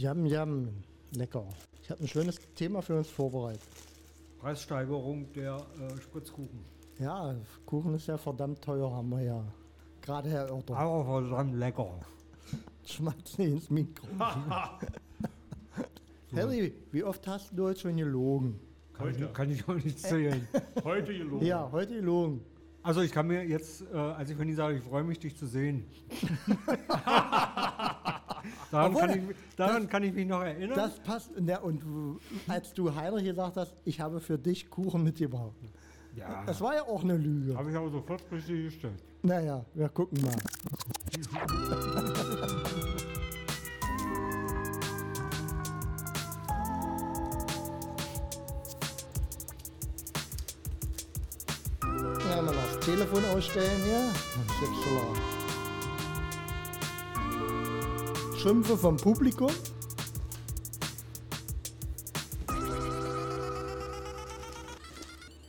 Jam, jam. Lecker. Ich habe ein schönes Thema für uns vorbereitet. Preissteigerung der äh, Spritzkuchen. Ja, Kuchen ist ja verdammt teuer, haben wir ja gerade erörtert. Aber verdammt lecker. Schmatz nicht ins Mikro. Harry, wie oft hast du heute schon gelogen? Kann, Heute. ich, kann ich auch nicht zählen. Heute gelogen. Ja, heute gelogen. Also ich kann mir jetzt, äh, als ich von Ihnen sage, ich freue mich, dich zu sehen. Daran Obwohl, kann ich, daran kann ich mich noch erinnern. Das passt. Ja, und als du Heinrich gesagt hast, ich habe für dich Kuchen mitgebracht. ja, Das war ja auch eine Lüge. habe ich aber sofort richtig gestellt. Naja, wir gucken mal. Ja, mal das Telefon ausstellen hier. Das Schimpfe vom Publikum.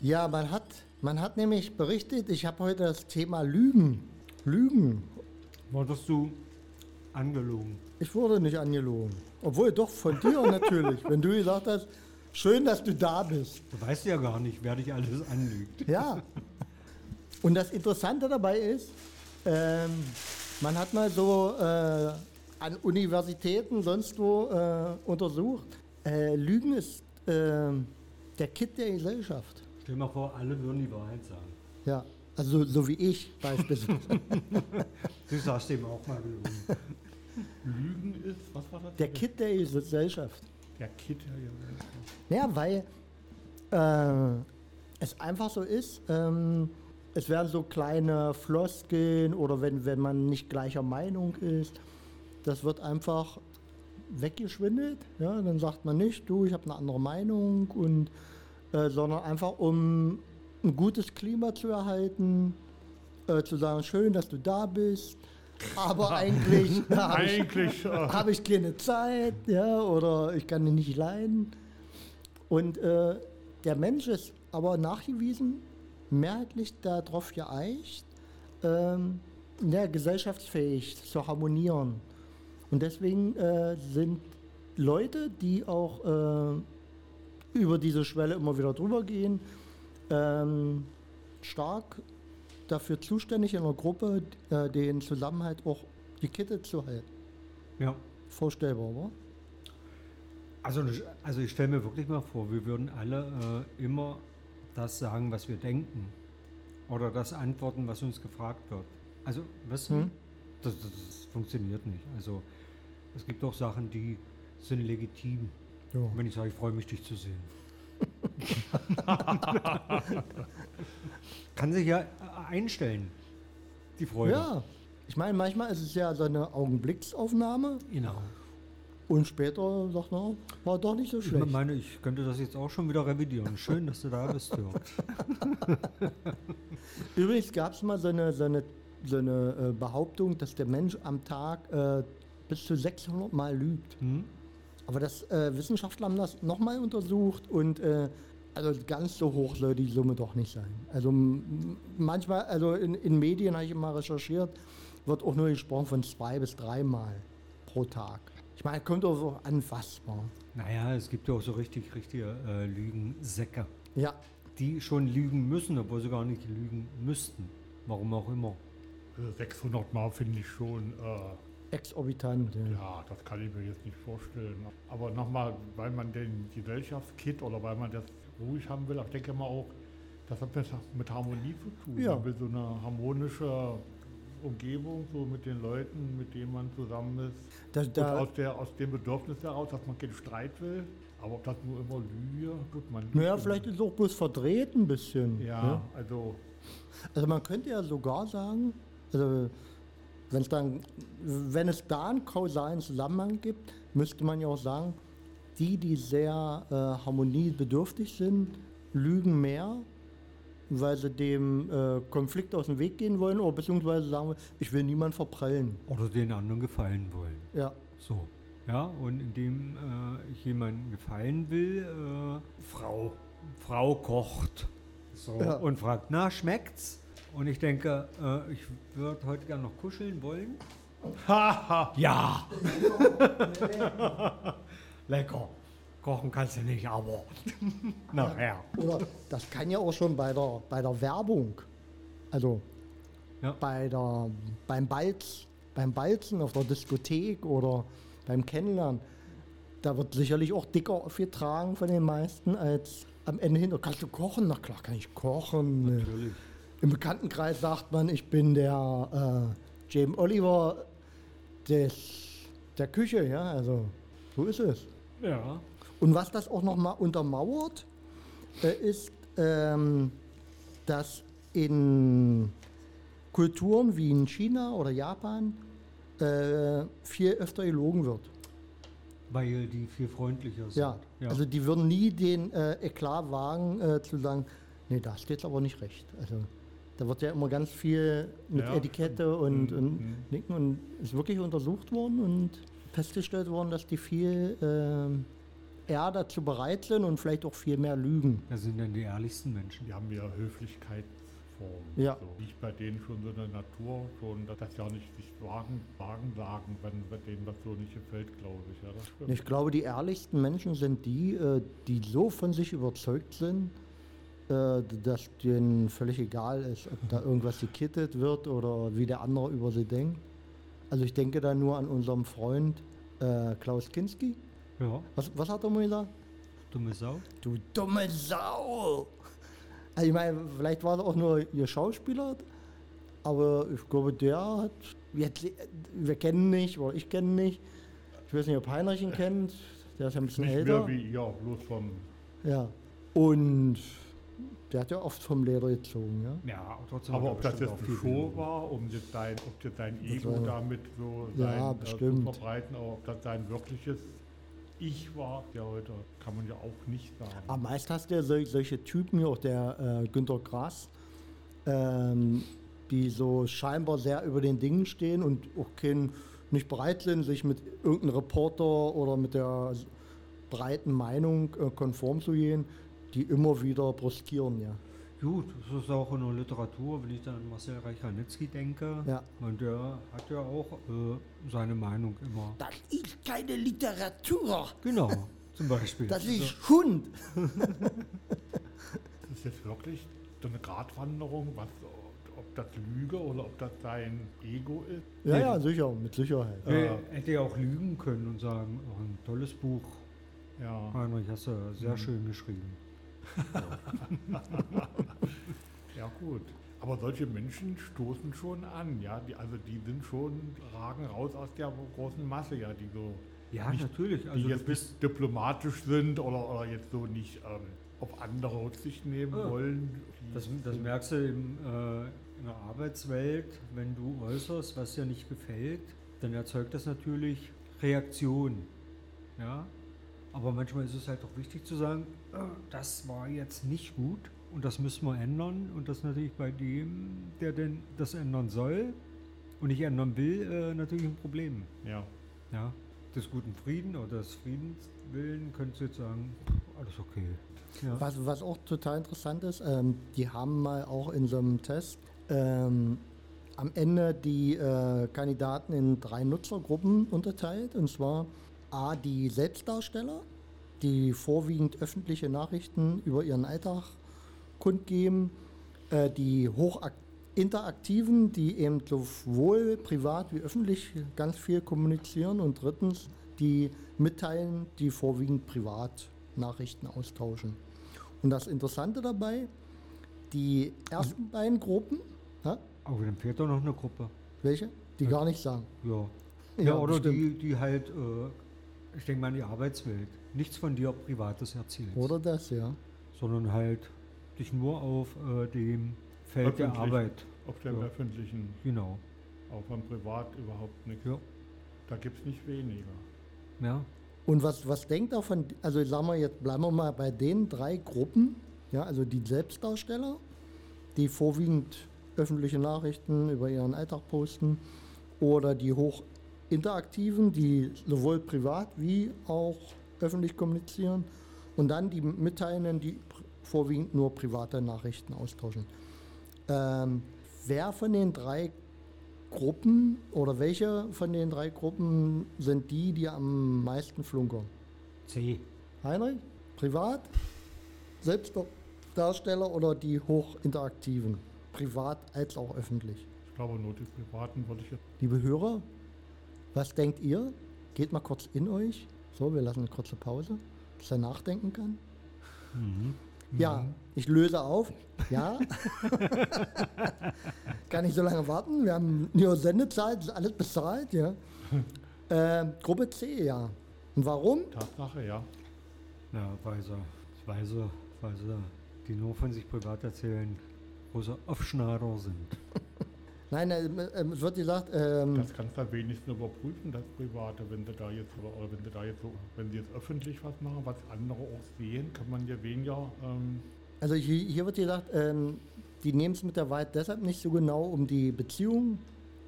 Ja, man hat, man hat nämlich berichtet, ich habe heute das Thema Lügen. Lügen. Wurdest du angelogen? Ich wurde nicht angelogen. Obwohl, doch, von dir natürlich. Wenn du gesagt hast, schön, dass du da bist. Du weißt ja gar nicht, wer dich alles anlügt. Ja. Und das Interessante dabei ist, ähm, man hat mal so äh, an Universitäten, sonst wo äh, untersucht, äh, Lügen ist äh, der Kit der Gesellschaft. Stell dir mal vor, alle würden die Wahrheit sagen. Ja, also so wie ich beispielsweise. Du sagst dem auch mal gelogen. Lügen ist, was war das? der Kit der Gesellschaft. Der Kit. Ja, ja. Ja, weil äh, es einfach so ist, ähm, es werden so kleine Floskeln oder wenn, wenn man nicht gleicher Meinung ist, das wird einfach weggeschwindelt. Ja? Dann sagt man nicht, du, ich habe eine andere Meinung, und, äh, sondern einfach um ein gutes Klima zu erhalten, äh, zu sagen, schön, dass du da bist, aber eigentlich habe ich. Äh, habe ich keine Zeit, ja, oder ich kann ihn nicht leiden. Und äh, der Mensch ist aber nachgewiesen, mehrheitlich darauf geeicht, ähm, ja, gesellschaftsfähig zu harmonieren. Und deswegen äh, sind Leute, die auch äh, über diese Schwelle immer wieder drüber gehen, ähm, stark dafür zuständig in der Gruppe, äh, den Zusammenhalt auch gekittet zu halten. Ja. Vorstellbar, oder? Also, also ich stelle mir wirklich mal vor, wir würden alle äh, immer das sagen, was wir denken. Oder das antworten, was uns gefragt wird. Also, weißt du, Hm. das, das, das funktioniert nicht. Also, es gibt auch Sachen, die sind legitim. Ja. Wenn ich sage, ich freue mich, dich zu sehen. Kann sich ja äh, einstellen, die Freude. Ja, ich meine, manchmal ist es ja so eine Augenblicksaufnahme Genau. und später sagt man, war doch nicht so Ich schlecht. meine, ich könnte das jetzt auch schon wieder revidieren. Schön, dass du da bist, Jörg. Übrigens gab es mal so eine, so eine, so eine äh, Behauptung, dass der Mensch am Tag äh, bis zu 600 Mal lügt. Hm? Aber das äh, Wissenschaftler haben das nochmal untersucht und äh, also ganz so hoch soll die Summe doch nicht sein. Also manchmal, also in, in Medien habe ich immer recherchiert, wird auch nur gesprochen von zwei bis dreimal pro Tag. Ich meine, kommt auch so an was war. Naja, es gibt ja auch so richtig, richtige äh, Lügensäcke, Ja, die schon lügen müssen, obwohl sie gar nicht lügen müssten. Warum auch immer. 600 Mal finde ich schon. Äh, exorbitant. Ja. ja, das kann ich mir jetzt nicht vorstellen. Aber nochmal, weil man den Gesellschaftskit oder weil man das ruhig haben will, ich denke mal auch, das hat mit, mit Harmonie zu tun. Ja. Man will so eine harmonische Umgebung, so mit den Leuten, mit denen man zusammen ist. Da, Und da, aus, der, aus dem Bedürfnis heraus, dass man keinen Streit will. Aber ob das nur immer Lüge, gut, man naja, vielleicht ist es auch bloß verdreht ein bisschen. Ja, ne? also Also man könnte ja sogar sagen, also wenn es dann, wenn es da einen kausalen Zusammenhang gibt, müsste man ja auch sagen, die, die sehr äh, harmoniebedürftig sind, lügen mehr, weil sie dem äh, Konflikt aus dem Weg gehen wollen, oder beziehungsweise sagen, ich will niemand verprellen. Oder den anderen gefallen wollen. Ja, So. Ja, und indem äh, ich jemandem gefallen will, äh, Frau, Frau kocht. So, Ja. und fragt, na, schmeckt's? Und ich denke, äh, ich würde heute gerne noch kuscheln wollen. Haha. Ja. Lecker. Kochen kannst du nicht, aber nachher. Oder das kann ja auch schon bei der, bei der Werbung, also Ja. bei der, beim, Balz, beim Balzen auf der Diskothek oder beim Kennenlernen, da wird sicherlich auch dicker aufgetragen von den meisten als am Ende hin. Kannst du kochen? Na klar, kann ich kochen. Natürlich. Im Bekanntenkreis sagt man, ich bin der äh, James Oliver des, der Küche, ja, also so ist es. Ja. Und was das auch nochmal untermauert, äh, ist, ähm, dass in Kulturen wie in China oder Japan äh, viel öfter gelogen wird. Weil die viel freundlicher sind. Ja, also die würden nie den äh, Eklat wagen äh, zu sagen, nee, da steht aber nicht recht. Also da wird ja immer ganz viel mit Ja, Etikette und, Mhm, und mhm. Nicken und ist wirklich untersucht worden und festgestellt worden, dass die viel ähm, eher dazu bereit sind und vielleicht auch viel mehr lügen. Das sind dann die ehrlichsten Menschen. Die haben ja Höflichkeitsformen. Ja. So. Liegt bei denen schon so eine Natur, schon, dass das ja nicht sich wagen, wagen sagen, wenn bei denen was so nicht gefällt, glaube ich. Ja. Ich glaube, die ehrlichsten Menschen sind die, äh, die so von sich überzeugt sind, äh, dass denen völlig egal ist, ob da irgendwas gekittet wird oder wie der andere über sie denkt. Also ich denke da nur an unseren Freund äh, Klaus Kinski. Ja, Was, was hat er mal gesagt? dumme Sau. Du dumme Sau! Also ich meine, vielleicht war er auch nur ihr Schauspieler, aber ich glaube, der hat, jetzt, wir kennen ihn nicht, oder ich kenne ihn nicht. Ich weiß nicht, ob Heinrich ihn kennt, der ist ja ein bisschen nicht älter. mehr wie, ja, bloß vom, Ja. Und der hat ja oft vom Leder gezogen, ja. Ja, trotzdem. aber er ob das jetzt eine Show war, um jetzt sein, ob jetzt Das Ego war- damit so Ja, sein, äh, zu verbreiten, aber ob das sein wirkliches Ich war, ja heute kann man ja auch nicht sagen. Aber meist hast du ja sol solche Typen, auch der äh, Günter Grass, ähm, die so scheinbar sehr über den Dingen stehen und auch kein, nicht bereit sind, sich mit irgendeinem Reporter oder mit der breiten Meinung äh, konform zu gehen, die immer wieder bruskieren, ja. Gut, das ist auch in der Literatur, wenn ich dann an Marcel Reich-Ranitzky denke. Ja. Und der hat ja auch äh, seine Meinung immer. Das ist keine Literatur, Genau, zum Beispiel. das ist Hund. Das ist jetzt wirklich so eine Gratwanderung, was, ob das Lüge oder ob das sein Ego ist. Ja, Nee. ja, sicher, mit Sicherheit. er hätte ja auch lügen können und sagen, oh, ein tolles Buch, Ja, Heinrich, hast du sehr Mhm. schön geschrieben. ja gut. Aber solche Menschen stoßen schon an, ja. Die, also die sind schon, ragen raus aus der großen Masse, ja, die so Ja, Nicht- natürlich. die Also du jetzt bist, nicht diplomatisch sind oder, oder jetzt so nicht ähm, auf andere Rücksicht nehmen Ah. wollen. Die das, das merkst du im, äh, in der Arbeitswelt, wenn du äußerst, was dir nicht gefällt, dann erzeugt das natürlich Reaktion. Ja? Aber manchmal ist es halt auch wichtig zu sagen, äh, das war jetzt nicht gut und das müssen wir ändern. Und das natürlich bei dem, der denn das ändern soll und nicht ändern will, äh, natürlich ein Problem. ja. Ja? Des guten Frieden oder des Friedenswillen könntest du jetzt sagen, alles okay. Ja. Was, was auch total interessant ist, ähm, die haben mal auch in so einem Test ähm, am Ende die äh, Kandidaten in drei Nutzergruppen unterteilt. Und zwar A, die Selbstdarsteller, die vorwiegend öffentliche Nachrichten über ihren Alltag kundgeben, äh, die hochinteraktiven, die eben sowohl privat wie öffentlich ganz viel kommunizieren und drittens die mitteilen, die vorwiegend privat Nachrichten austauschen. Und das Interessante dabei, die ersten beiden Gruppen, hä? Aber dann fehlt doch noch eine Gruppe. welche? Die gar nicht sagen. Ja. Ja, Ja, oder bestimmt. die, die halt, äh, ich denke mal an die Arbeitswelt, nichts von dir Privates erzählst. Oder das, ja. Sondern halt dich nur auf äh, dem Feld der. Arbeit. Auf dem Ja. öffentlichen, Genau. auch beim Privat überhaupt nichts. Ja. Da gibt es nicht weniger. Ja. Und was, was denkt er von, also sagen wir jetzt, bleiben wir mal bei den drei Gruppen, ja, also die Selbstdarsteller, die vorwiegend öffentliche Nachrichten über ihren Alltag posten, oder die hochinteraktiven, die sowohl privat wie auch öffentlich kommunizieren, und dann die Mitteilenden, die vorwiegend nur private Nachrichten austauschen. Ähm, wer von den drei Gruppen oder welche von den drei Gruppen sind die, die am meisten flunkern? C. Heinrich? Privat? Selbstdarsteller oder die hochinteraktiven? Privat als auch öffentlich. Ich glaube, nur die Privaten würde ich jetzt. Liebe Hörer, was denkt ihr? Geht mal kurz in euch. So, wir lassen eine kurze Pause, dass er nachdenken kann. Ja, ich löse auf. Ja. kann nicht so lange warten. Wir haben nur Sendezeit, ist alles bezahlt, ja. Äh, Gruppe C, ja. Und warum? Tatsache, ja. Ja, weil sie, weil sie, weil sie, die nur von sich privat erzählen, große Aufschneider sind. Nein, äh, äh, es wird gesagt, ähm, Das kannst du am wenigsten überprüfen, das Private, wenn du da jetzt oder, wenn du da jetzt so, wenn sie jetzt öffentlich was machen, was andere auch sehen, kann man ja weniger. Ähm, Also hier, hier wird gesagt, ähm, die nehmen es mit der Wahrheit deshalb nicht so genau, um die Beziehung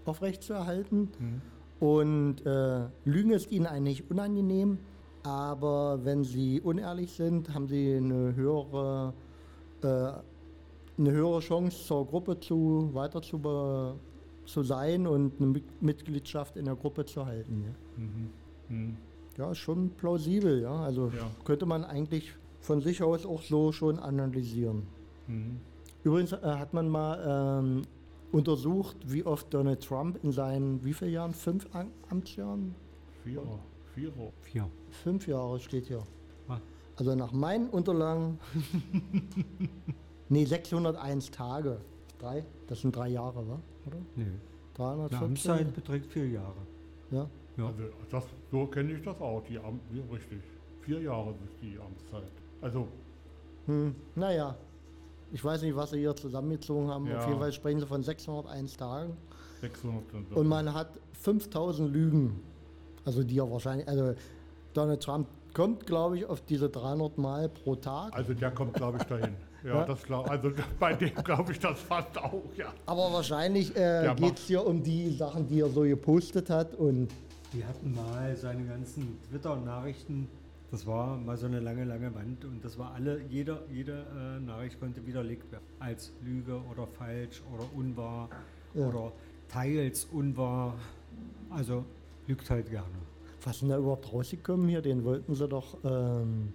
aufrechtzuerhalten. Und äh, Lügen ist ihnen eigentlich unangenehm, aber wenn sie unehrlich sind, haben sie eine höhere, äh, eine höhere Chance zur Gruppe zu weiter zu, be, zu sein und eine Mit- Mitgliedschaft in der Gruppe zu halten. Ja, mhm. Mhm. ja ist schon plausibel, ja. Also Ja. könnte man eigentlich von sich aus auch so schon analysieren. Mhm. Übrigens äh, hat man mal ähm, untersucht, wie oft Donald Trump in seinen, wie vielen Jahren? Fünf Am Amtsjahren? Vierer, Vierer. Vier. Fünf Jahre steht hier. Ah. Also nach meinen Unterlagen, nee, 601 Tage. Drei? Das sind drei Jahre, wa? oder? Nee. Eine 314? Amtszeit beträgt vier Jahre. Ja. Ja. Also das, so kenne ich das auch, die Am ja, richtig. Vier Jahre ist die Amtszeit. Also, Hm, naja, ich weiß nicht, was sie hier zusammengezogen haben. Ja. Auf jeden Fall sprechen sie von 601 Tagen. 600 sind das. Und man hat 5000 Lügen. Also die ja wahrscheinlich, also Donald Trump kommt, glaube ich, auf diese 300 Mal pro Tag. Also der kommt, glaube ich, dahin. Ja, Ja. das klar. Also bei dem glaube ich das fast auch, ja. Aber wahrscheinlich äh, geht es hier um die Sachen, die er so gepostet hat. Und Die hatten mal seine ganzen Twitter-Nachrichten. Das war mal so eine lange, lange Wand und das war alle, jeder, jede äh, Nachricht konnte widerlegt werden. Als Lüge oder falsch oder unwahr Ja. oder teils unwahr. Also lügt halt gerne. was ist denn da überhaupt rausgekommen hier? Den wollten sie doch ähm,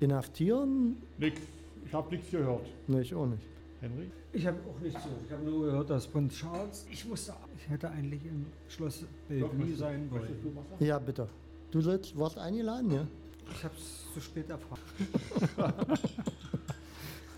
inhaftieren? Nix. Ich habe nichts gehört. Ne, ich auch nicht. Henry? Ich habe auch nichts gehört. Ich habe nur gehört, dass Prinz Charles. Ich musste, ich hätte eigentlich im Schloss Bellevue sein wollen. Ja, bitte. Du sollst, warst eingeladen, ja? Ich habe es zu spät erfahren.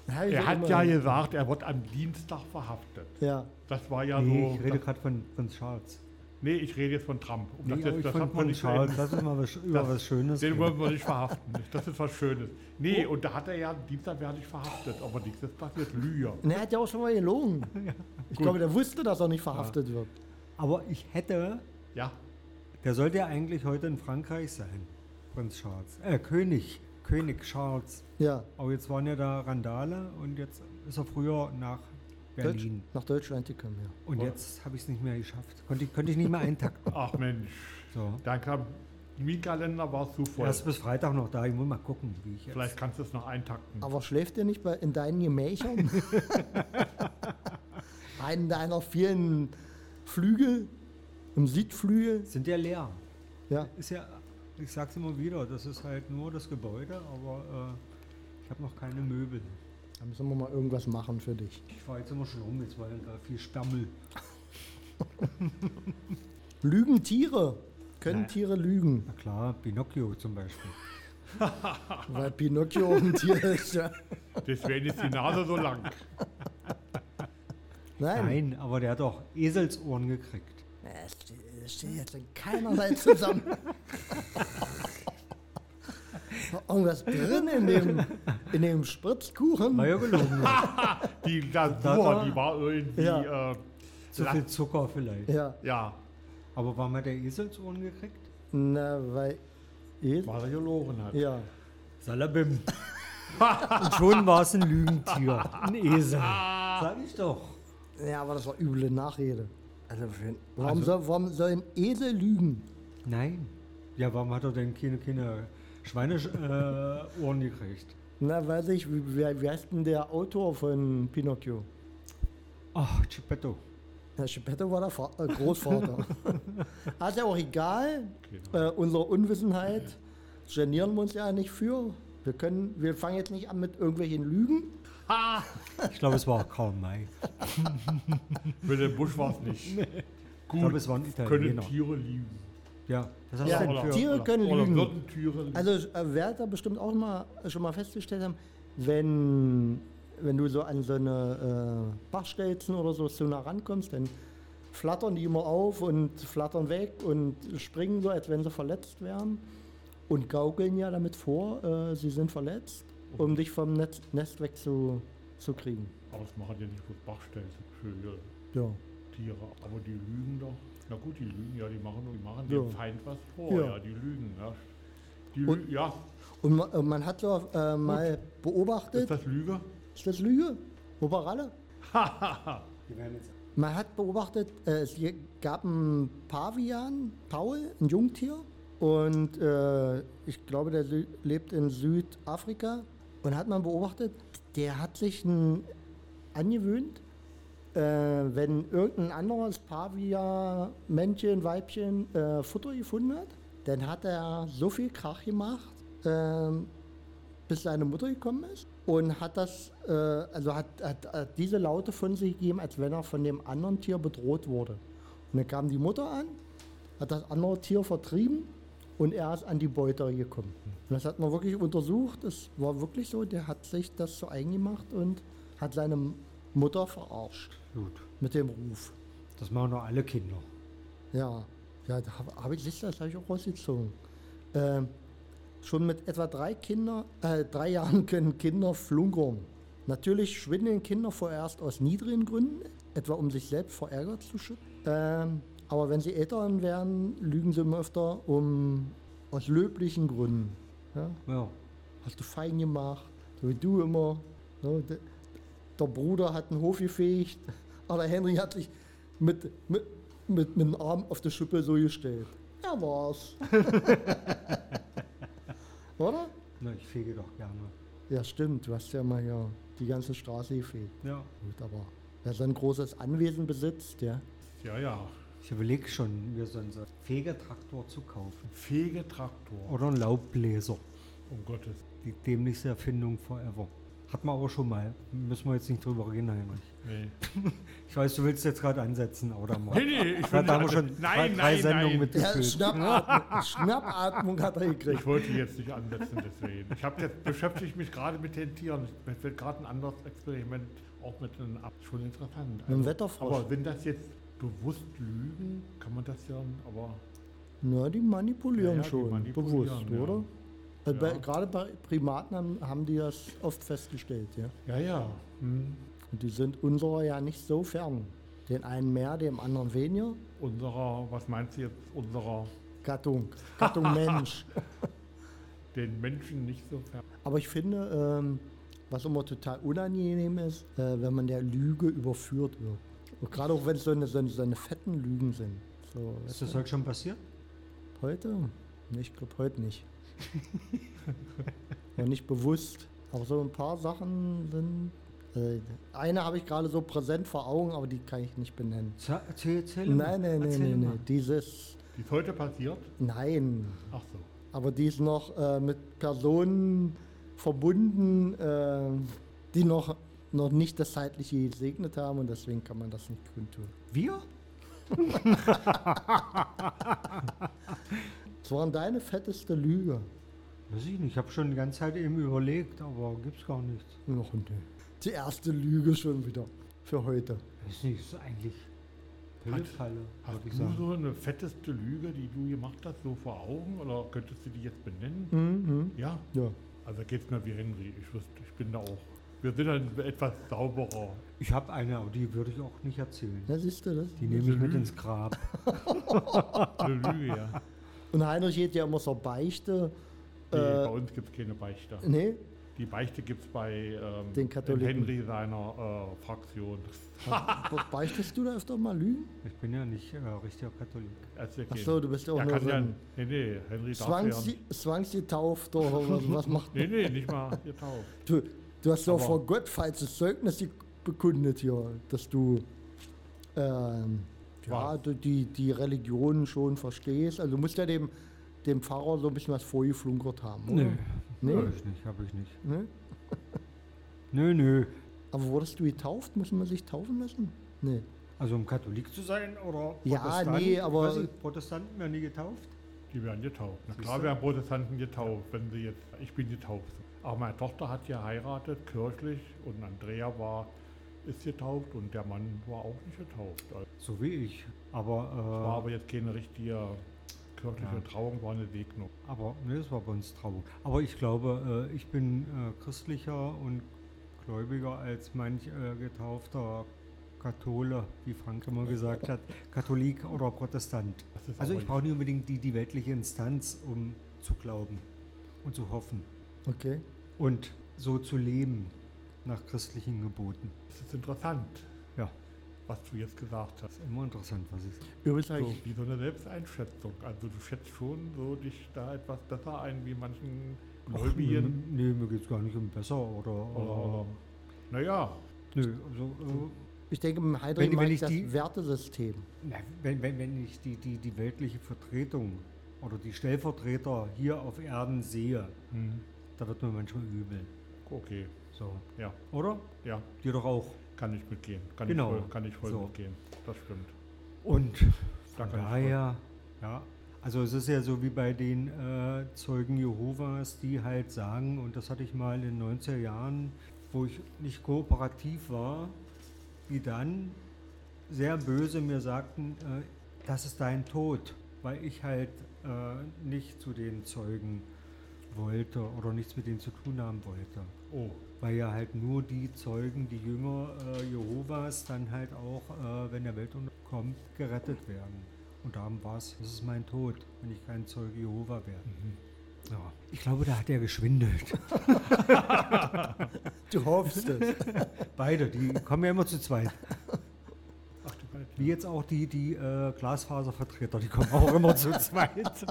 Ich Er hat ja gesagt, er wird am Dienstag verhaftet. Ja, Das war ja Nee, so. ich rede gerade von Prinz Charles. Nee, ich rede jetzt von Trump. Um Nee, das jetzt, ich das von hat man nicht Charles. Lass uns mal was, über Das- was Schönes Den wollen wir nicht verhaften. Das ist was Schönes. Nee, und da hat er ja, Dienstag werde ich verhaftet. Aber nichts ist passiert. Lüge. und er hat ja auch schon mal gelogen. Ich Gut. glaube, der wusste, dass er nicht verhaftet wird. Aber ich hätte, Ja, der sollte ja eigentlich heute in Frankreich sein, Prinz Charles. Äh, König, König Charles. Ja, Aber jetzt waren ja da Randale und jetzt ist er früher nach Deutsch, Berlin. nach Deutschland gekommen, ja. Und jetzt habe ich es nicht mehr geschafft. Konnte ich, konnte ich nicht mehr eintakten. ach Mensch. So. Dann kam, mein Kalender war zu voll. Erst bis Freitag noch da. Ich muss mal gucken, wie ich jetzt. Vielleicht kannst du es noch eintakten. Aber schläft ihr nicht bei, in deinen Gemächern? Einen deiner vielen Flügel, im Südflügel? sind ja leer. Ja. Ist ja, ich sag's immer wieder, das ist halt nur das Gebäude, aber äh, ich habe noch keine Möbel. Da müssen wir mal irgendwas machen für dich. Ich fahre jetzt immer schon um, jetzt war da viel Stammel. Lügen Tiere? Können Nein. Tiere lügen? Na klar, Pinocchio zum Beispiel. Weil Pinocchio auch ein Tier ist, ja. Deswegen ist die Nase so lang. Nein. Nein, aber der hat doch Eselsohren gekriegt. Das steht- das steht jetzt in keinerlei zusammen. War Irgendwas drin in dem, in dem Spritzkuchen? War ja gelogen. Die Da- Glasur, die war irgendwie. Ja. Äh, Zu viel Zucker vielleicht. Ja, ja, Aber warum hat der Eselsohren gekriegt? na, weil. Esel- weil er gelogen hat. Ja. Salabim. Und schon war es ein Lügentier. Ein Esel. Sag ich doch. ja, aber das war üble Nachrede. Also, für, warum, Also- soll, warum soll ein Esel lügen? Nein. Ja, warum hat er denn keine, keine Schweineohren äh, Ohren gekriegt? Na, weiß ich, wie, wie, heißt denn der Autor von Pinocchio? Ach, Geppetto. Herr Geppetto war der Fa äh, Großvater. also auch egal, Genau. äh, unsere Unwissenheit genieren wir uns ja nicht für. Wir können, wir fangen jetzt nicht an mit irgendwelchen Lügen. Ich glaube, es war Karl May. Mit dem Busch war es nicht. Gut, glaube, es waren können Italiener. Tiere lieben. Ja, das hast Ja, du oder- für, Tiere können oder lügen. lieben. Also äh, werdet ihr bestimmt auch mal, schon mal festgestellt haben, wenn, wenn du so an so eine äh, Bachstelzen oder so zu nah rankommst, dann flattern die immer auf und flattern weg und springen so, als wenn sie verletzt wären und gaukeln ja damit vor, äh, sie sind verletzt, um dich vom Netz, Nest weg zu, zu kriegen. Aber das machen ja nicht bloß Bachstelzen für Ja. Tiere. Aber die lügen doch. Na gut, die lügen, ja, die machen, die machen Ja. dem Feind was vor. Ja. Ja, die lügen. Ja, die Und- lügen, ja. Und ma, äh, man hat so äh, mal ist beobachtet, das Lüge? ist das Lüge? Jetzt Man hat beobachtet, äh, es gab einen Pavian, Paul, ein Jungtier. Und äh, ich glaube, der lebt in Südafrika. Und hat man beobachtet, der hat sich ein, angewöhnt, äh, wenn irgendein anderes Pavia-Männchen, Weibchen äh, Futter gefunden hat, dann hat er so viel Krach gemacht, ähm, bis seine Mutter gekommen ist und hat das, äh, also hat, hat, hat diese Laute von sich gegeben, als wenn er von dem anderen Tier bedroht wurde. Und dann kam die Mutter an, hat das andere Tier vertrieben und er ist an die Beute gekommen. Und das hat man wirklich untersucht. Es war wirklich so, der hat sich das zu eigen gemacht und hat seine Mutter verarscht gut. mit dem Ruf. Das machen doch alle Kinder. Ja, ja da habe hab ich habe ich auch rausgezogen. Ähm, schon mit etwa drei Kinder, äh, drei Jahren können Kinder flunkern. Natürlich schwindeln Kinder vorerst aus niedrigen Gründen, etwa um sich selbst vor Ärger zu schützen. Ähm, aber wenn sie älter werden, lügen sie immer öfter um aus löblichen Gründen. Ja? Ja. Hast du fein gemacht, so wie du immer. Ne? Der, der Bruder hat einen Hof gefegt, aber der Henry hat sich mit, mit, mit, mit dem Arm auf die Schippe so gestellt. Er war's. Oder? Na, ich fege doch gerne. Ja, stimmt. Du hast ja mal hier die ganze Straße gefegt. Ja. Gut, aber wer so ein großes Anwesen besitzt, ja. Ja, ja. Ich überlege schon, mir so einen Fegertraktor zu kaufen. Fegetraktor. Oder einen Laubbläser. Um Gottes. Die dämlichste Erfindung forever. Hat man aber schon mal. Müssen wir jetzt nicht drüber reden, Heinrich. Nee. Ich weiß, du willst jetzt gerade ansetzen, aber mal. Nee, nee, ich Da will haben wir schon Nein, drei nein, Sendungen nein. Ja, mitgefüllt. Schnappatmung, Schnappatmung hat er gekriegt. Ich wollte jetzt nicht ansetzen, deswegen. Ich habe jetzt beschäftige ich mich gerade mit den Tieren. Mir fällt gerade ein anderes Experiment auch mit einem ab. Schon interessant. Mit dem Wetterfrosch. Aber wenn das jetzt bewusst lügen, kann man das ja, aber Na, die manipulieren Ja, ja, die schon, manipulieren, bewusst, ja. oder? Ja. bei, gerade bei Primaten haben, haben die das oft festgestellt, ja. ja, ja. Hm. Und die sind unserer ja nicht so fern. Den einen mehr, dem anderen weniger. Unserer, was meinst du jetzt, unserer, Gattung, Gattung Mensch. den Menschen nicht so fern. Aber ich finde, ähm, was immer total unangenehm ist, äh, wenn man der Lüge überführt wird. Und gerade auch wenn es so eine, so eine, so eine fetten Lügen sind. So, Ist das heute schon passiert? heute? Nee, ich glaube heute nicht. ja, nicht bewusst. Aber so ein paar Sachen sind. Äh, eine habe ich gerade so präsent vor Augen, aber die kann ich nicht benennen. Ze- Erzähl, erzähl Nein, nein, nein, nein, nein. Dieses. Die ist heute passiert? Nein. Ach so. Aber die ist noch äh, mit Personen verbunden, äh, die noch, noch nicht das Zeitliche gesegnet haben und deswegen kann man das nicht kundtun. Wir? Das war deine fetteste Lüge. Weiß ich nicht. Ich habe schon die ganze Zeit eben überlegt, aber gibt's gar nichts. Noch nee. Die erste Lüge schon wieder für heute. Weiß nicht, ist eigentlich Pillefalle, Hast du sagen. so eine fetteste Lüge, die du gemacht hast, so vor Augen? Oder könntest du die jetzt benennen? Mhm. Ja, Ja. also geht es mir wie Henry. Ich, wüsste, ich bin da auch. Wir sind dann etwas sauberer. Ich habe eine, aber die würde ich auch nicht erzählen. Ja, siehst du das? Die nehme ich mit ins Grab. Eine Lüge, ja. Und Heinrich geht ja immer zur Beichte. Nee, bei Äh, uns gibt es keine Beichte. nee, Die Beichte gibt es bei ähm, Den Katholiken. Henry seiner äh, Fraktion. Be- beichtest du da öfter mal Lügen? Ich bin ja nicht äh, richtiger Katholik. Erzähl Ach keinen. so, du bist ja auch nur so ja, ein nee, nee, Henry darf Zwangs ja. Zwangsgetauft oder was, was macht Nee, nee, nicht mal getauft. Du, du hast doch vor Gott falsches Zeugnis bekundet hier, dass du ähm, ja, Ja. du die, die Religion schon verstehst. Also du musst ja dem, dem Pfarrer so ein bisschen was vorgeflunkert haben, oder? Nö, Nee? habe ich nicht, habe ich nicht. Ne? Nö, nö. Aber wurdest du getauft? Muss man sich taufen lassen? Nee. Also um Katholik zu sein oder Ja, nee, aber- nicht, Protestanten werden nie getauft. Die werden getauft. Na klar werden Protestanten getauft, wenn sie jetzt. Ich bin getauft. Auch meine Tochter hat geheiratet, kirchlich, und Andrea war, ist getauft und der Mann war auch nicht getauft. Also, So wie ich. Aber, es war äh, aber jetzt keine richtige kirchliche Ja. Trauung, war eine Segnung. aber ne, das war bei uns Trauung. Aber ich glaube, äh, ich bin äh, christlicher und gläubiger als manch äh, getaufter Kathole, wie Frank immer gesagt hat, Katholik oder Protestant. Also aber ich brauche nicht unbedingt die, die weltliche Instanz, um zu glauben und zu hoffen Okay. Und so zu leben nach christlichen Geboten. Das ist interessant, Ja, was du jetzt gesagt hast. ist immer interessant, was ich sage. Übrigens So, wie so eine Selbsteinschätzung. Also du schätzt schon so dich da etwas besser ein wie manchen Ach, Gläubigen. Nee, mir geht es gar nicht um besser oder. Oder, naja, nö, also, äh, ich denke, im Wenn- Heidrich wenn meint ich das die- Wertesystem. na, wenn, wenn, wenn ich die, die, die weltliche Vertretung oder die Stellvertreter hier auf Erden sehe, hm, da wird mir manchmal übel. okay, So. ja, Oder? ja, Dir doch auch. kann ich mitgehen. Kann Genau. ich voll, kann ich voll So. mitgehen. Das stimmt. Und Da von kann ich daher, ja, also es ist ja so wie bei den äh, Zeugen Jehovas, die halt sagen, und das hatte ich mal in den 90er Jahren, wo ich nicht kooperativ war, die dann sehr böse mir sagten, äh, das ist dein Tod, weil ich halt äh, nicht zu den Zeugen wollte oder nichts mit denen zu tun haben wollte. Oh, Weil ja halt nur die Zeugen, die Jünger äh, Jehovas, dann halt auch, äh, wenn der Weltuntergang kommt, gerettet werden. Und darum war es, das ist mein Tod, wenn ich kein Zeuge Jehova werde. Ja. Ich glaube, da hat er geschwindelt. Du hoffst es. Beide, die kommen ja immer zu zweit. ach du. Wie jetzt auch die, die äh, Glasfaservertreter, die kommen auch immer zu zweit.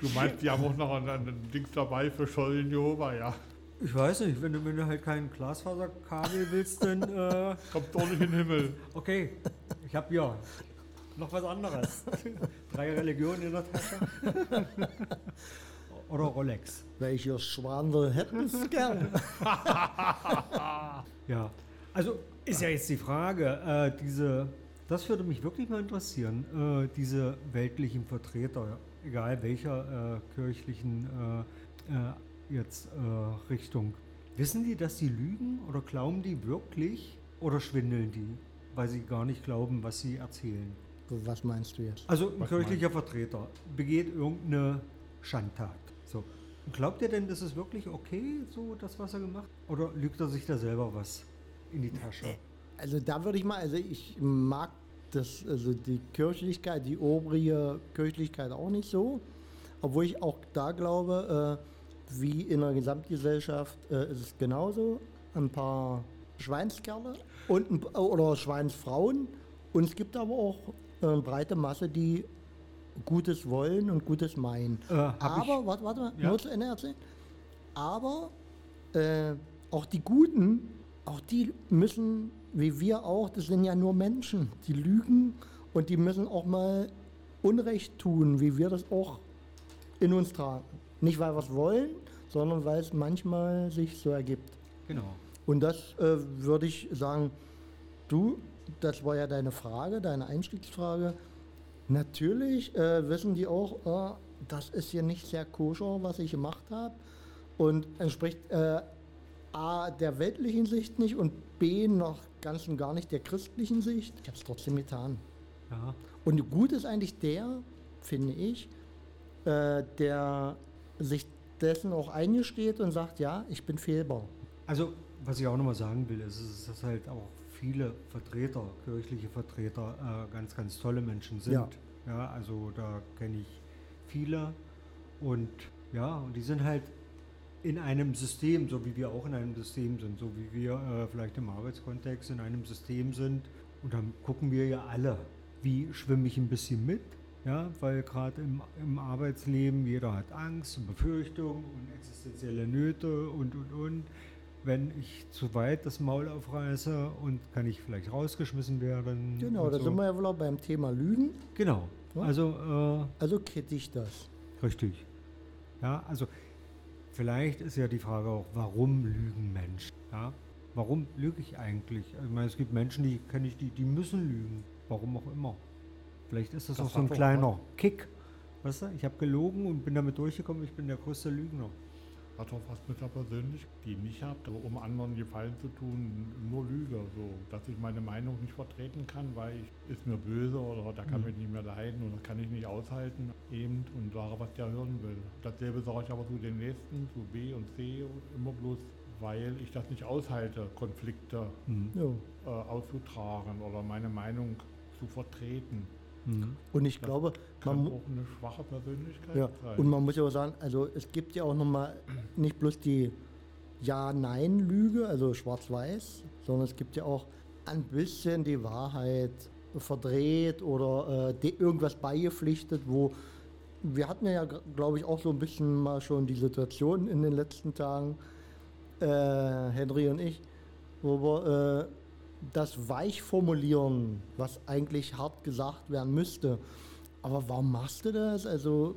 Du meinst, die haben auch noch ein, ein Dings dabei für Schollen Jehova, ja. Ich weiß nicht, wenn du, wenn du halt kein Glasfaserkabel willst, dann äh, Kommt doch nicht in den Himmel. okay, ich habe ja noch was anderes. Drei Religionen in der Tasche. Oder Rolex. Welche Schwandel hätten es gern? Ja, also ist ja jetzt die Frage, äh, diese, das würde mich wirklich mal interessieren, äh, diese weltlichen Vertreter, egal welcher äh, kirchlichen äh, äh, jetzt Richtung, wissen die, dass sie lügen oder glauben die wirklich oder schwindeln die, weil sie gar nicht glauben, was sie erzählen? Was meinst du jetzt? Also ein Was kirchlicher Vertreter begeht irgendeine Schandtat. So. Glaubt ihr denn, das ist wirklich okay, so das, was er gemacht hat? Oder lügt er sich da selber was in die Tasche? Also da würde ich mal, also ich mag das, also die Kirchlichkeit, die obrige Kirchlichkeit auch nicht so. Obwohl ich auch da glaube, äh, wie in der Gesamtgesellschaft äh, ist es genauso. Ein paar Schweinskerle und ein, oder Schweinsfrauen. Und es gibt aber auch äh, eine breite Masse, die Gutes wollen und Gutes meinen. Äh, Aber, warte, warte mal, Ja. nur zu Ende erzählen. Aber äh, auch die Guten, auch die müssen, wie wir auch, das sind ja nur Menschen, die lügen und die müssen auch mal Unrecht tun, wie wir das auch in uns tragen. Nicht, weil wir es wollen, sondern weil es manchmal sich so ergibt. genau. Und das äh, würde ich sagen, du, das war ja deine Frage, deine Einstiegsfrage. Natürlich äh, wissen die auch, äh, das ist hier nicht sehr koscher, was ich gemacht habe. Und entspricht äh, A der weltlichen Sicht nicht und B noch ganz und gar nicht der christlichen Sicht. Ich habe es trotzdem getan. Ja. Und gut ist eigentlich der, finde ich, äh, der sich dessen auch eingesteht und sagt, ja, ich bin fehlbar. Also, was ich auch nochmal sagen will, ist, ist, dass halt auch viele Vertreter, kirchliche Vertreter, äh, ganz, ganz tolle Menschen sind. Ja. ja also da kenne ich viele und ja, und die sind halt in einem System, so wie wir auch in einem System sind, so wie wir äh, vielleicht im Arbeitskontext in einem System sind. Und dann gucken wir ja alle, wie schwimme ich ein bisschen mit, ja, weil gerade im, im Arbeitsleben jeder hat Angst und Befürchtungen und existenzielle Nöte und und und. wenn ich zu weit das Maul aufreiße und kann ich vielleicht rausgeschmissen werden. Genau, da so. sind wir ja wohl auch beim Thema Lügen. Genau. Ja. Also Also kritisch das. äh, richtig. Ja, also vielleicht ist ja die Frage auch, warum lügen Menschen? Ja? Warum lüge ich eigentlich? Ich meine, es gibt Menschen, die kenne ich, die, die müssen lügen. Warum auch immer. Vielleicht ist das, Das auch so ein kleiner Kick. Weißt du, ich habe gelogen und bin damit durchgekommen, ich bin der größte Lügner. Hat auch was mit der Persönlichkeit, die ich nicht habt, aber um anderen Gefallen zu tun, nur Lüge. So, dass ich meine Meinung nicht vertreten kann, weil ich ist mir böse oder da kann Mhm. mich nicht mehr leiden oder kann ich nicht aushalten eben und sage, was der hören will. Dasselbe sage ich aber zu den Nächsten, zu B und C, immer bloß, weil ich das nicht aushalte, Konflikte Mhm. Äh, auszutragen oder meine Meinung zu vertreten. Mhm. Und ich Das glaube, Kann man, auch eine schwache Persönlichkeit ja, sein. und man muss ja auch sagen, also es gibt ja auch nochmal nicht bloß die Ja-Nein-Lüge, also schwarz-weiß, sondern es gibt ja auch ein bisschen die Wahrheit verdreht oder äh, irgendwas beigepflichtet, wo wir hatten ja, glaube ich, auch so ein bisschen mal schon die Situation in den letzten Tagen, äh, Henry und ich, wo wir äh, das weich formulieren, was eigentlich hart gesagt werden müsste. Aber warum machst du das? Also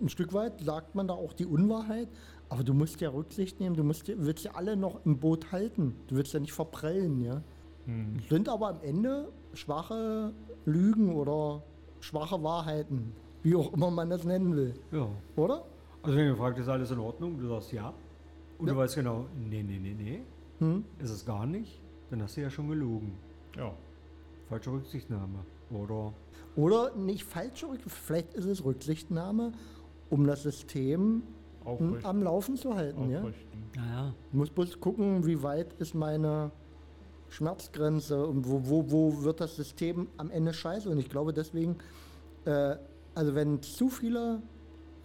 ein Stück weit sagt man da auch die Unwahrheit, aber du musst ja Rücksicht nehmen, du musst, ja- willst ja alle noch im Boot halten, du willst ja nicht verprellen, ja. Hm. Sind aber am Ende schwache Lügen oder schwache Wahrheiten, wie auch immer man das nennen will, Ja. oder? Also wenn ihr fragt, ist alles in Ordnung? Du sagst ja. Und Ja. du weißt genau, nee, nee, nee, nee, Hm? ist es gar nicht. Dann hast du ja schon gelogen. Ja. Falsche Rücksichtnahme. Oder Oder nicht falsch, Rück- vielleicht ist es Rücksichtnahme, um das System Aufrichten. am Laufen zu halten. Ja? Naja. Ich muss bloß gucken, wie weit ist meine Schmerzgrenze und wo, wo, wo wird das System am Ende scheiße. Und ich glaube deswegen, äh, also wenn zu viele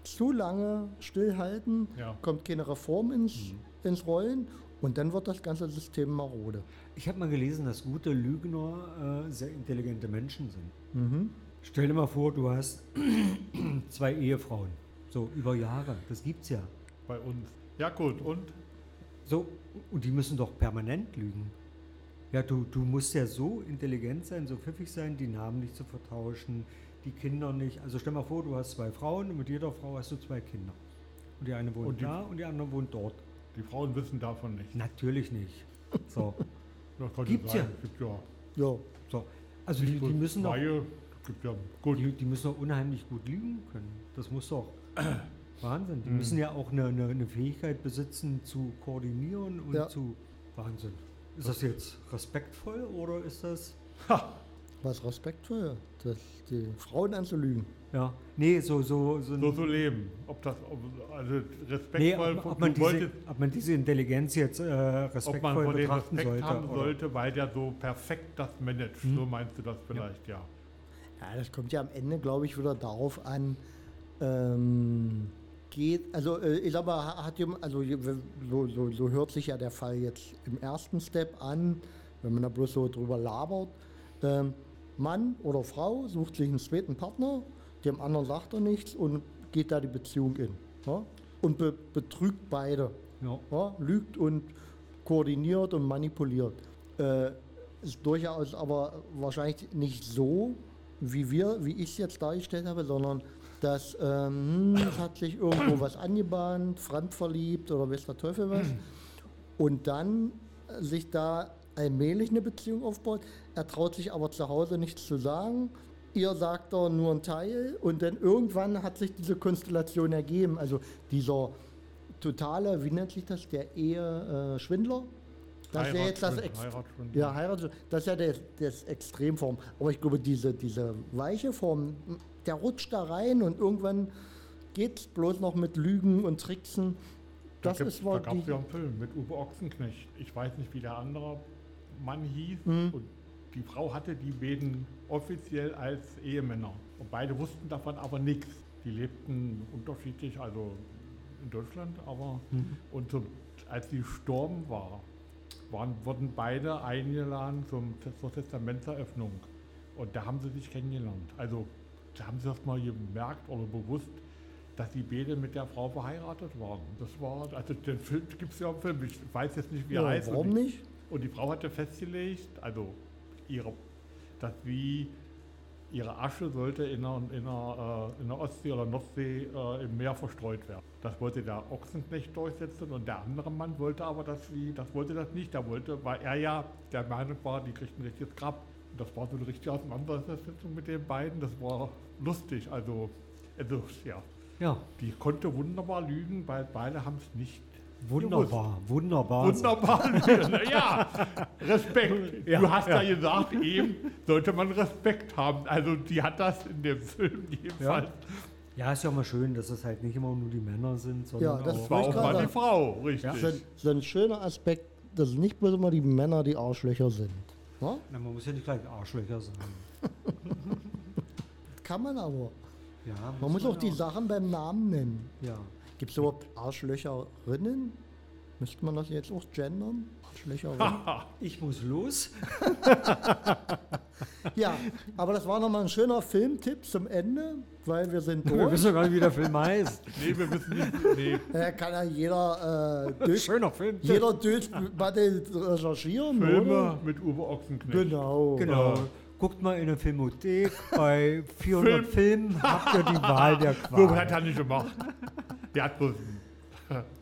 zu lange stillhalten, Ja. kommt keine Reform ins, ins Rollen und dann wird das ganze System marode. Ich habe mal gelesen, dass gute Lügner äh, sehr intelligente Menschen sind. Mhm. Stell dir mal vor, du hast zwei Ehefrauen. So über Jahre. Das gibt's ja. Bei uns. Ja gut, und? So, und die müssen doch permanent lügen. Ja, du, du musst ja so intelligent sein, so pfiffig sein, die Namen nicht zu vertauschen, die Kinder nicht. Also stell mal vor, du hast zwei Frauen und mit jeder Frau hast du zwei Kinder. Und die eine wohnt Und die- da und die andere wohnt dort. Die Frauen wissen davon nicht. Natürlich nicht. So, Das Gibt's sein. ja. Gibt ja. Ja, so. Also die, die müssen doch, gibt ja. Gut. die, die müssen doch unheimlich gut lügen können. Das muss doch Wahnsinn. Die Mhm. müssen ja auch eine, eine, eine Fähigkeit besitzen zu koordinieren und Ja. zu Wahnsinn. Ist das jetzt respektvoll oder ist das Ha! Was respektvoll, das, die Frauen anzulügen. Ja, nee, so, so, so, So zu leben. Ob das, ob, also nee, respektvoll, ob, ob, du man diese, wolltest, ob man diese Intelligenz jetzt äh, ob man respektvoll vor dem betrachten Respekt sollte. haben oder- sollte, weil der so perfekt das managt. Hm. So meinst du das vielleicht, ja. Ja, das kommt ja am Ende, glaube ich, wieder darauf an, ähm, geht, also äh, ich sag mal, ha- hat jemand, also so, so, so hört sich ja der Fall jetzt im ersten Step an, wenn man da bloß so drüber labert. Ähm, Mann oder Frau sucht sich einen zweiten Partner, dem anderen sagt er nichts und geht da die Beziehung in. Ja? Und be betrügt beide. Ja. Ja, lügt und koordiniert und manipuliert. Äh, ist durchaus aber wahrscheinlich nicht so, wie wir, wie ich es jetzt dargestellt habe, sondern dass ähm, hm, es hat sich irgendwo was angebahnt, fremdverliebt oder weiß der Teufel was. Und dann sich da allmählich eine Beziehung aufbaut. Er traut sich aber zu Hause nichts zu sagen. Ihr sagt er nur einen Teil und dann irgendwann hat sich diese Konstellation ergeben. Also dieser totale, wie nennt sich das, der Ehe-Schwindler. das ist ja jetzt das Ex Heiratsschwindel. ja, Heirat, das ist ja das, das Extremform. Aber ich glaube, diese, diese weiche Form, der rutscht da rein und irgendwann geht es bloß noch mit Lügen und Tricksen. Da Das gibt's- ist wohl Da gab es ja einen Film mit Uwe Ochsenknecht. Ich weiß nicht, wie der andere Mann hieß. Mhm. Und die Frau hatte die beiden offiziell als Ehemänner. Und beide wussten davon aber nichts. Die lebten unterschiedlich, also in Deutschland, aber Mhm. und so, als sie gestorben war, waren, wurden beide eingeladen zum, zur Testamentseröffnung. Und da haben sie sich kennengelernt. Also da haben sie das mal gemerkt oder bewusst, dass die beide mit der Frau verheiratet waren. Das war, also den Film gibt es ja im Film, ich weiß jetzt nicht, wie er Ja, heißt. warum nicht? Und die Frau hatte festgelegt, also ihre, dass wie ihre Asche sollte in der, in der, äh, in der Ostsee oder Nordsee äh, im Meer verstreut werden. Das wollte der Ochsenknecht durchsetzen und der andere Mann wollte aber, dass sie, das wollte das nicht. Der wollte, weil er ja der Meinung war, die kriegt ein richtiges Grab. Und das war so eine richtige Auseinandersetzung mit den beiden. Das war lustig. Also, also ja, Ja, die konnte wunderbar lügen, weil beide haben es nicht wunderbar, wunderbar. Wunderbar. ja, Respekt. Ja, du hast ja. ja. gesagt, eben sollte man Respekt haben. Also die hat das in dem Film jedenfalls. Ja, ist ja mal schön, dass es halt nicht immer nur die Männer sind, sondern Ja, das auch War auch mal gerade die Frau, richtig. Das ist so ein schöner Aspekt, dass nicht bloß immer die Männer die Arschlöcher sind. Ne? Na, man muss ja nicht gleich Arschlöcher sein. Kann man aber. Ja, Man muss auch die Sachen beim Namen nennen. Ja. Gibt es überhaupt Arschlöcherinnen? Müsste man das jetzt auch gendern? Arschlöcherinnen? Ich muss los. ja, aber das war nochmal ein schöner Filmtipp zum Ende, weil wir sind Wir durch. wissen ja gar nicht, wie der Film heißt. Nee, wir wissen nicht. Nee. Da kann ja jeder äh, durch, Schöner Film. jeder durch Battle recherchieren, Filme oder? mit Uwe Ochsenknecht. Genau. Genau. Guckt mal in der Filmothek. Bei 400 Filmen habt ihr die Wahl der So, das hat Qual. er nicht gemacht. Der hat bloß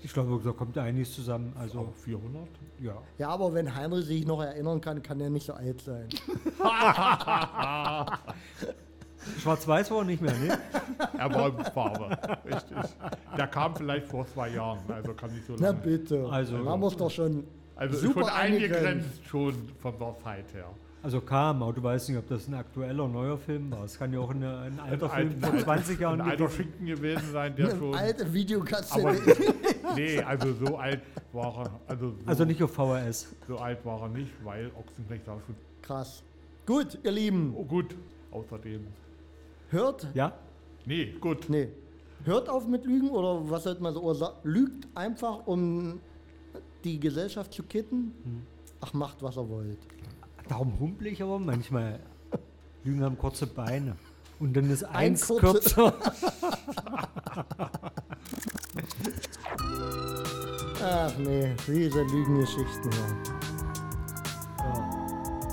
Ich glaube, da kommt einiges zusammen. Also, auch 400. ja. Ja, aber wenn Heinrich sich noch erinnern kann, kann er nicht so alt sein. Schwarz-Weiß war er nicht mehr, ne? Er war in Farbe. Richtig. Der kam vielleicht vor zwei Jahren, also kann nicht so Na lange. bitte. Also- haben wir es doch schon Also super schon eingegrenzt. eingegrenzt schon von der Zeit her. Also kam, aber du weißt nicht, ob das ein aktueller, neuer Film war. Es kann ja auch eine, ein alter Ein- Film von 20 Jahren Ein alter Schinken gewesen sein, der Eine schon. alte Videokassette. Aber nee, also so alt war er. Also, so, Also nicht auf VHS. so alt war er nicht, weil Ochsenknecht war schon. Krass. Gut, ihr Lieben, Oh gut. Außerdem. hört, Ja? Nee, gut. nee, hört auf mit Lügen oder was sollte man so oder sa- Lügt einfach, um die Gesellschaft zu kitten. Hm. Ach, macht, was ihr wollt. Darum humpel ich aber manchmal. Lügen haben kurze Beine. Und dann ist Ein eins kurze- kürzer. Ach nee, diese Lügengeschichten hier.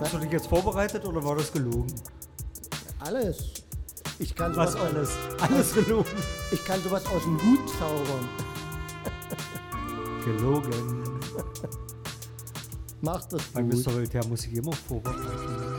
Hast du dich jetzt vorbereitet oder war das gelogen? Alles. Ich kann Was sowas, aus, alles? Alles gelogen. ich kann sowas aus dem Hut zaubern. Gelogen. Macht es Bei gut. Muss ich immer vorbereiten.